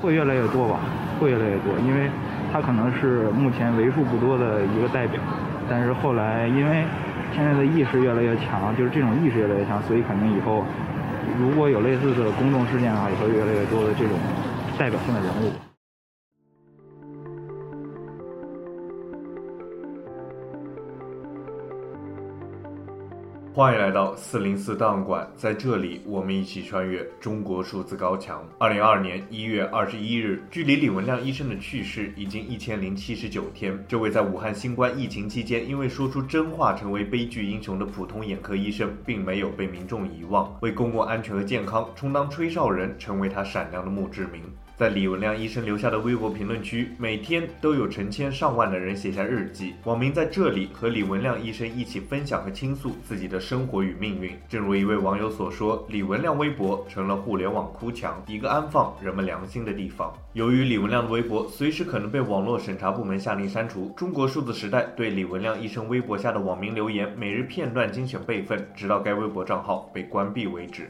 会越来越多吧，会越来越多，因为他可能是目前为数不多的一个代表，但是后来因为现在的意识越来越强，就是这种意识越来越强，所以肯定以后如果有类似的公众事件的话，也会越来越多的这种代表性的人物。欢迎来到四零四档案馆，在这里，我们一起穿越中国数字高墙。二零二二年一月二十一日，距离李文亮医生的去世已经一千零七十九天。这位在武汉新冠疫情期间因为说出真话成为悲剧英雄的普通眼科医生，并没有被民众遗忘，为公共安全和健康充当吹哨人，成为他闪亮的墓志铭。在李文亮医生留下的微博评论区，每天都有成千上万的人写下日记，网民在这里和李文亮医生一起分享和倾诉自己的生活与命运。正如一位网友所说，李文亮微博成了互联网哭墙，一个安放人们良心的地方。由于李文亮的微博随时可能被网络审查部门下令删除，中国数字时代对李文亮医生微博下的网民留言每日片段精选备份，直到该微博账号被关闭为止。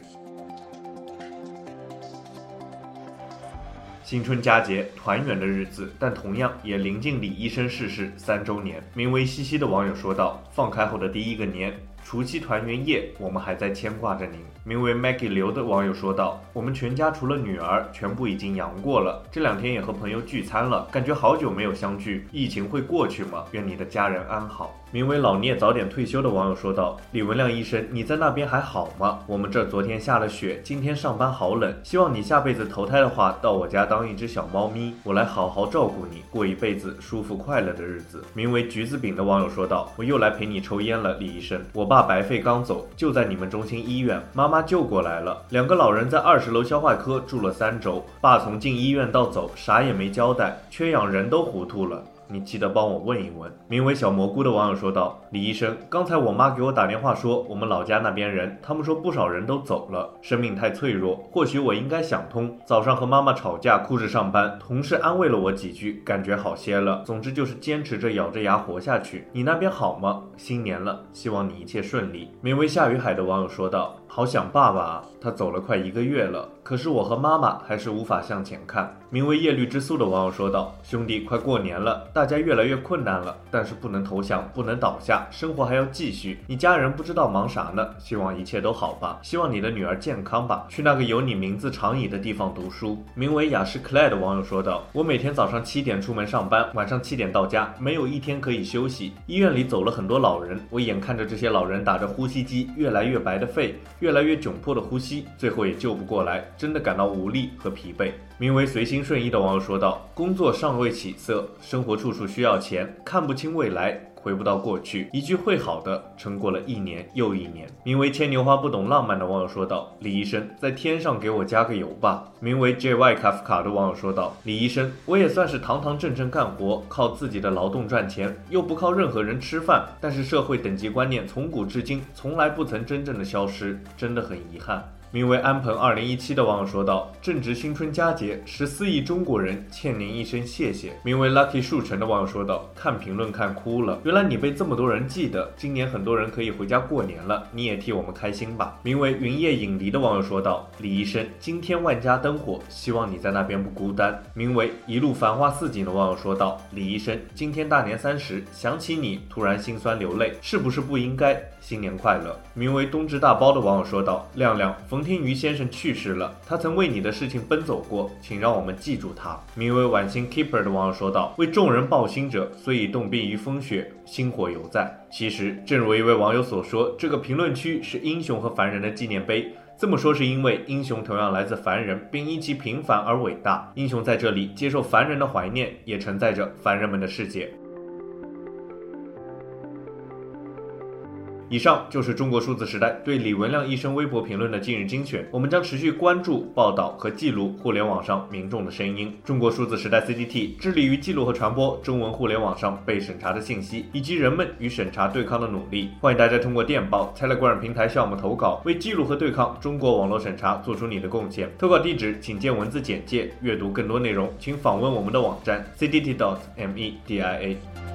新春佳节，团圆的日子，但同样也临近李医生逝世三周年。名为西西的网友说道：“放开后的第一个年，除夕团圆夜，我们还在牵挂着您。”名为 Maggie 刘的网友说道：“我们全家除了女儿，全部已经阳过了。这两天也和朋友聚餐了，感觉好久没有相聚。疫情会过去吗？愿你的家人安好。”名为老聂早点退休的网友说道：“李文亮医生，你在那边还好吗？我们这昨天下了雪，今天上班好冷。希望你下辈子投胎的话，到我家当一只小猫咪，我来好好照顾你，过一辈子舒服快乐的日子。”名为橘子饼的网友说道：“我又来陪你抽烟了，李医生。我爸白费刚走，就在你们中心医院，妈妈救过来了。两个老人在二十楼消化科住了三周，爸从进医院到走啥也没交代，缺氧人都糊涂了。”你记得帮我问一问。名为小蘑菇的网友说道：“李医生，刚才我妈给我打电话说，我们老家那边人，他们说不少人都走了，生命太脆弱。或许我应该想通。早上和妈妈吵架，哭着上班，同事安慰了我几句，感觉好些了。总之就是坚持着，咬着牙活下去。你那边好吗？新年了，希望你一切顺利。”名为夏雨海的网友说道。好想爸爸啊！他走了快一个月了，可是我和妈妈还是无法向前看。名为叶绿之素的网友说道：“兄弟，快过年了，大家越来越困难了，但是不能投降，不能倒下，生活还要继续。你家人不知道忙啥呢？希望一切都好吧，希望你的女儿健康吧，去那个有你名字长椅的地方读书。”名为雅诗克莱的网友说道：“我每天早上七点出门上班，晚上七点到家，没有一天可以休息。医院里走了很多老人，我眼看着这些老人打着呼吸机，越来越白的肺。”越来越窘迫的呼吸，最后也救不过来，真的感到无力和疲惫。名为随心顺意的网友说道：“工作尚未起色，生活处处需要钱，看不清未来。”回不到过去，一句会好的，撑过了一年又一年。名为牵牛花不懂浪漫的网友说道：“李医生，在天上给我加个油吧。”名为 J.Y. 卡夫卡的网友说道：“李医生，我也算是堂堂正正干活，靠自己的劳动赚钱，又不靠任何人吃饭。但是社会等级观念从古至今从来不曾真正的消失，真的很遗憾。”名为安鹏二零一七的网友说道：“正值新春佳节，十四亿中国人欠您一声谢谢。”名为 Lucky 树成的网友说道：“看评论看哭了，原来你被这么多人记得。今年很多人可以回家过年了，你也替我们开心吧。”名为云夜影离的网友说道：“李医生，今天万家灯火，希望你在那边不孤单。”名为一路繁花似锦的网友说道：“李医生，今天大年三十，想起你，突然心酸流泪，是不是不应该？新年快乐。”名为冬至大包的网友说道：“亮亮，冯天瑜先生去世了，他曾为你的事情奔走过，请让我们记住他。”名为晚星 Keeper 的网友说道：“为众人抱薪者，虽已冻毙于风雪，薪火犹在。”其实，正如一位网友所说，这个评论区是英雄和凡人的纪念碑。这么说是因为英雄同样来自凡人，并因其平凡而伟大。英雄在这里接受凡人的怀念，也承载着凡人们的世界。以上就是中国数字时代对李文亮医生微博评论的今日精选。我们将持续关注、报道和记录互联网上民众的声音。中国数字时代 CDT 致力于记录和传播中文互联网上被审查的信息，以及人们与审查对抗的努力。欢迎大家通过电报、Telegram 平台向我们投稿，为记录和对抗中国网络审查做出你的贡献。投稿地址请见文字简介。阅读更多内容，请访问我们的网站 cdt.dot.me.dia。